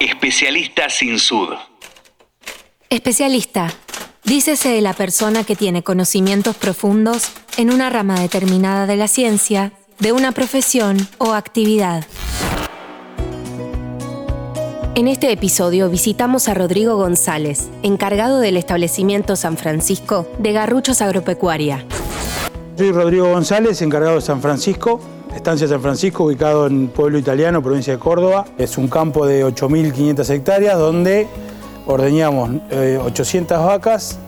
Especialista sin sud. Especialista. Dícese de la persona que tiene conocimientos profundos en una rama determinada de la ciencia, de una profesión o actividad. En este episodio visitamos a Rodrigo González, encargado del establecimiento San Francisco de Garruchos Agropecuaria. Soy Rodrigo González, encargado de San Francisco, Estancia San Francisco, ubicado en Pueblo Italiano, provincia de Córdoba. Es un campo de 8.500 hectáreas donde ordeñamos 800 eh, vacas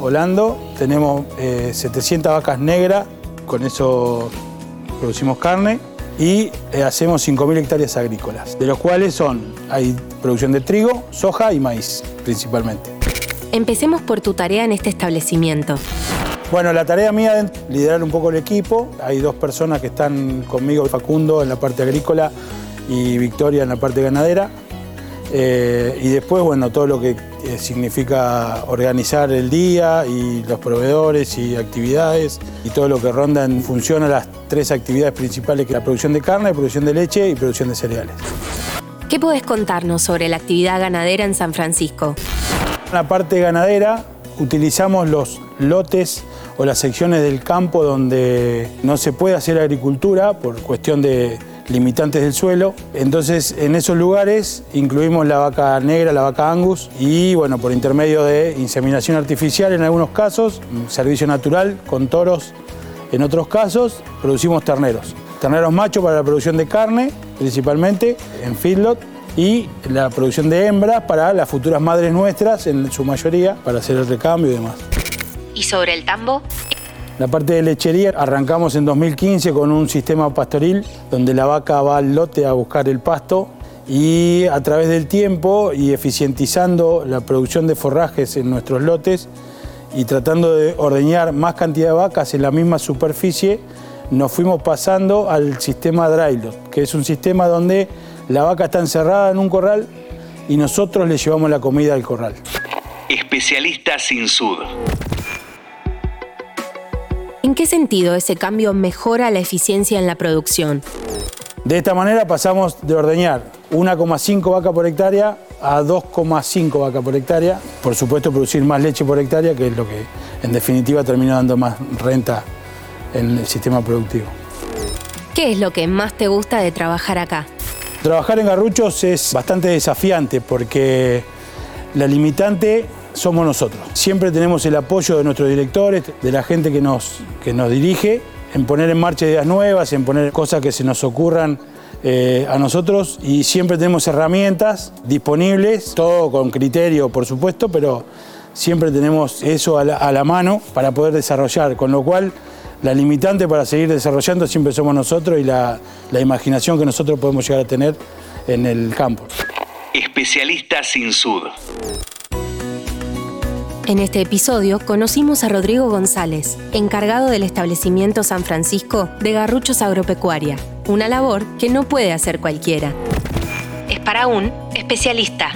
holando, tenemos 700 eh, vacas negras, con eso producimos carne y eh, hacemos 5.000 hectáreas agrícolas, de los cuales son, hay producción de trigo, soja y maíz principalmente. Empecemos por tu tarea en este establecimiento. Bueno, la tarea mía es liderar un poco el equipo. Hay dos personas que están conmigo, Facundo en la parte agrícola y Victoria en la parte ganadera. Eh, y después, bueno, todo lo que eh, significa organizar el día y los proveedores y actividades y todo lo que ronda en función a las tres actividades principales que es la producción de carne, producción de leche y producción de cereales. ¿Qué podés contarnos sobre la actividad ganadera en San Francisco? La parte ganadera utilizamos los lotes o las secciones del campo donde no se puede hacer agricultura por cuestión de limitantes del suelo. Entonces, en esos lugares incluimos la vaca negra, la vaca angus y, bueno, por intermedio de inseminación artificial en algunos casos, servicio natural con toros en otros casos, producimos terneros. Terneros machos para la producción de carne, principalmente en feedlot, y la producción de hembras para las futuras madres nuestras, en su mayoría, para hacer el recambio y demás. ¿Y sobre el tambo? La parte de lechería arrancamos en 2015 con un sistema pastoril donde la vaca va al lote a buscar el pasto y a través del tiempo y eficientizando la producción de forrajes en nuestros lotes y tratando de ordeñar más cantidad de vacas en la misma superficie, nos fuimos pasando al sistema dry que es un sistema donde la vaca está encerrada en un corral y nosotros le llevamos la comida al corral. Especialista sin sud. ¿En qué sentido ese cambio mejora la eficiencia en la producción? De esta manera pasamos de ordeñar 1,5 vaca por hectárea a 2,5 vaca por hectárea. Por supuesto, producir más leche por hectárea, que es lo que en definitiva termina dando más renta en el sistema productivo. ¿Qué es lo que más te gusta de trabajar acá? Trabajar en garruchos es bastante desafiante porque la limitante somos nosotros. Siempre tenemos el apoyo de nuestros directores, de la gente que nos, que nos dirige, en poner en marcha ideas nuevas, en poner cosas que se nos ocurran eh, a nosotros y siempre tenemos herramientas disponibles, todo con criterio por supuesto, pero siempre tenemos eso a la, mano para poder desarrollar, con lo cual la limitante para seguir desarrollando siempre somos nosotros y la, la imaginación que nosotros podemos llegar a tener en el campo. Especialista sin sud. En este episodio conocimos a Rodrigo González, encargado del establecimiento San Francisco de Garruchos Agropecuaria, una labor que no puede hacer cualquiera. Es para un especialista.